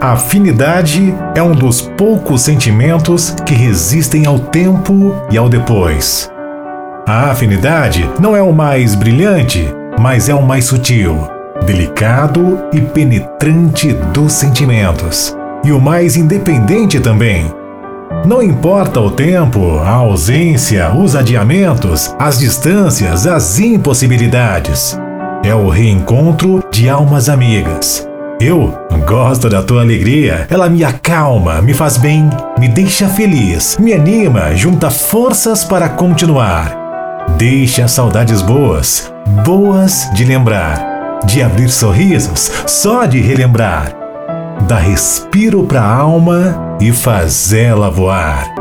A afinidade é um dos poucos sentimentos que resistem ao tempo e ao depois. A afinidade não é o mais brilhante, mas é o mais sutil, delicado e penetrante dos sentimentos. E o mais independente também. Não importa o tempo, a ausência, os adiamentos, as distâncias, as impossibilidades. É o reencontro de almas amigas. Eu gosto da tua alegria. Ela me acalma, me faz bem, me deixa feliz, me anima, junta forças para continuar. Deixa saudades boas, boas de lembrar, de abrir sorrisos, só de relembrar. Dá respiro pra alma e faz ela voar.